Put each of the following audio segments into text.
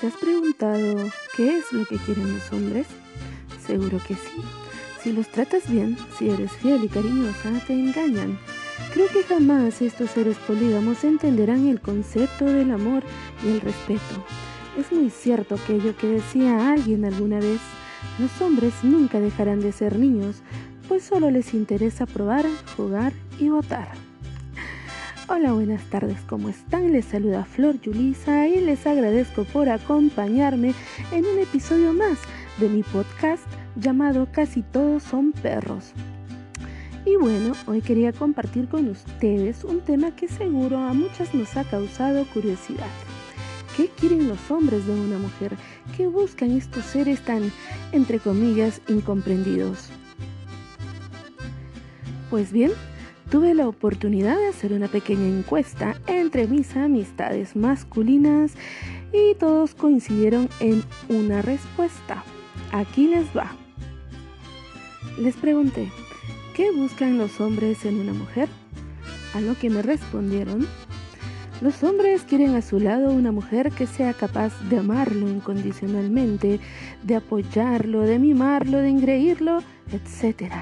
¿Te has preguntado qué es lo que quieren los hombres? Seguro que sí. Si los tratas bien, si eres fiel y cariñosa, te engañan. Creo que jamás estos seres polígamos entenderán el concepto del amor y el respeto. Es muy cierto aquello que decía alguien alguna vez. Los hombres nunca dejarán de ser niños, pues solo les interesa probar, jugar y votar. Hola, buenas tardes, ¿cómo están? Les saluda Flor Yulisa y les agradezco por acompañarme en un episodio más de mi podcast llamado Casi todos son perros. Y bueno, hoy quería compartir con ustedes un tema que seguro a muchas nos ha causado curiosidad. ¿Qué quieren los hombres de una mujer? ¿Qué buscan estos seres tan, entre comillas, incomprendidos? Pues bien, tuve la oportunidad de hacer una pequeña encuesta entre mis amistades masculinas y todos coincidieron en una respuesta. Aquí les va. Les pregunté, ¿qué buscan los hombres en una mujer? A lo que me respondieron, los hombres quieren a su lado una mujer que sea capaz de amarlo incondicionalmente, de apoyarlo, de mimarlo, de engreírlo, etc.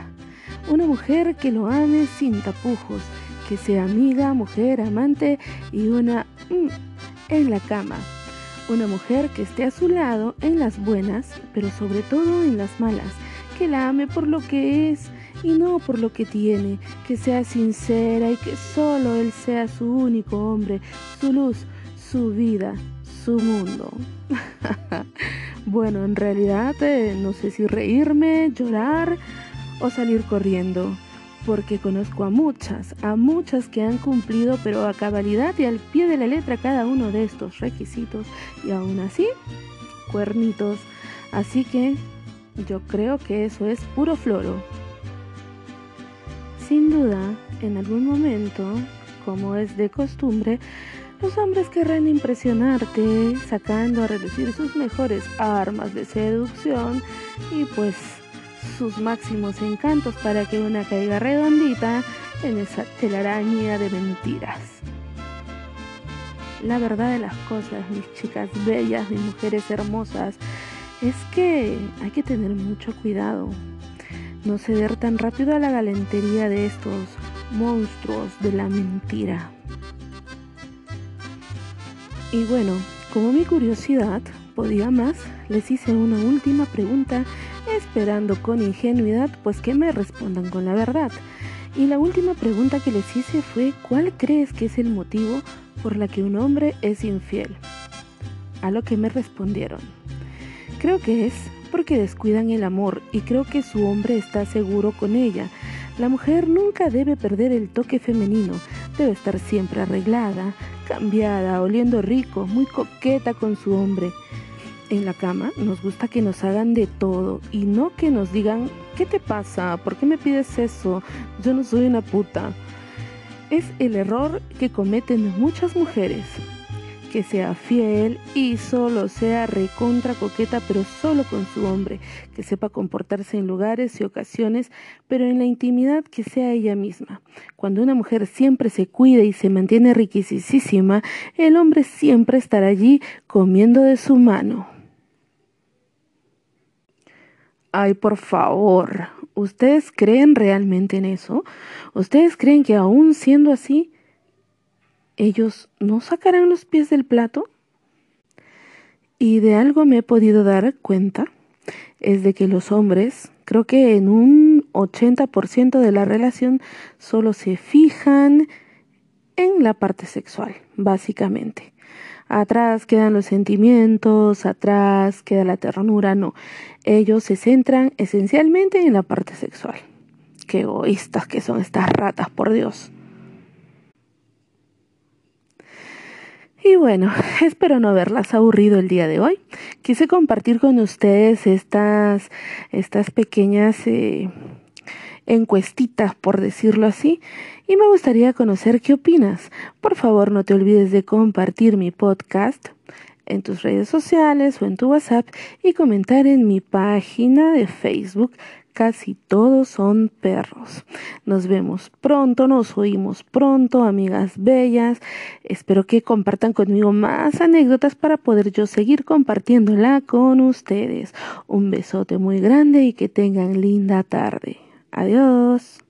Una mujer que lo ame sin tapujos, que sea amiga, mujer, amante y una mm, en la cama. Una mujer que esté a su lado en las buenas, pero sobre todo en las malas, que la ame por lo que es y no por lo que tiene, que sea sincera y que solo él sea su único hombre, su luz, su vida, su mundo. bueno, en realidad eh, no sé si reírme, llorar o salir corriendo, porque conozco a muchas, a muchas que han cumplido, pero a cabalidad y al pie de la letra cada uno de estos requisitos, y aún así, cuernitos. Así que yo creo que eso es puro floro. Sin duda, en algún momento, como es de costumbre, los hombres querrán impresionarte sacando a relucir sus mejores armas de seducción y pues sus máximos encantos para que una caiga redondita en esa telaraña de mentiras. La verdad de las cosas, mis chicas bellas, mis mujeres hermosas, es que hay que tener mucho cuidado. No ceder tan rápido a la galantería de estos monstruos de la mentira. Y bueno, como mi curiosidad podía más, les hice una última pregunta esperando con ingenuidad pues que me respondan con la verdad. Y la última pregunta que les hice fue ¿cuál crees que es el motivo por la que un hombre es infiel? A lo que me respondieron. Creo que es porque descuidan el amor y creo que su hombre está seguro con ella. La mujer nunca debe perder el toque femenino, debe estar siempre arreglada, cambiada, oliendo rico, muy coqueta con su hombre en la cama nos gusta que nos hagan de todo y no que nos digan, ¿qué te pasa? ¿Por qué me pides eso? Yo no soy una puta. Es el error que cometen muchas mujeres. Que sea fiel y solo sea recontra coqueta, pero solo con su hombre. Que sepa comportarse en lugares y ocasiones, pero en la intimidad que sea ella misma. Cuando una mujer siempre se cuida y se mantiene riquisísima, el hombre siempre estará allí comiendo de su mano. Ay, por favor, ¿ustedes creen realmente en eso? ¿Ustedes creen que aún siendo así, ellos no sacarán los pies del plato? Y de algo me he podido dar cuenta, es de que los hombres, creo que en un 80% de la relación, solo se fijan en la parte sexual, básicamente. Atrás quedan los sentimientos, atrás queda la ternura, no. Ellos se centran esencialmente en la parte sexual. Qué egoístas que son estas ratas, por Dios. Y bueno, espero no haberlas aburrido el día de hoy. Quise compartir con ustedes estas, estas pequeñas eh, encuestitas, por decirlo así, y me gustaría conocer qué opinas. Por favor, no te olvides de compartir mi podcast en tus redes sociales o en tu WhatsApp y comentar en mi página de Facebook casi todos son perros. Nos vemos pronto, nos oímos pronto, amigas bellas. Espero que compartan conmigo más anécdotas para poder yo seguir compartiéndola con ustedes. Un besote muy grande y que tengan linda tarde. Adiós.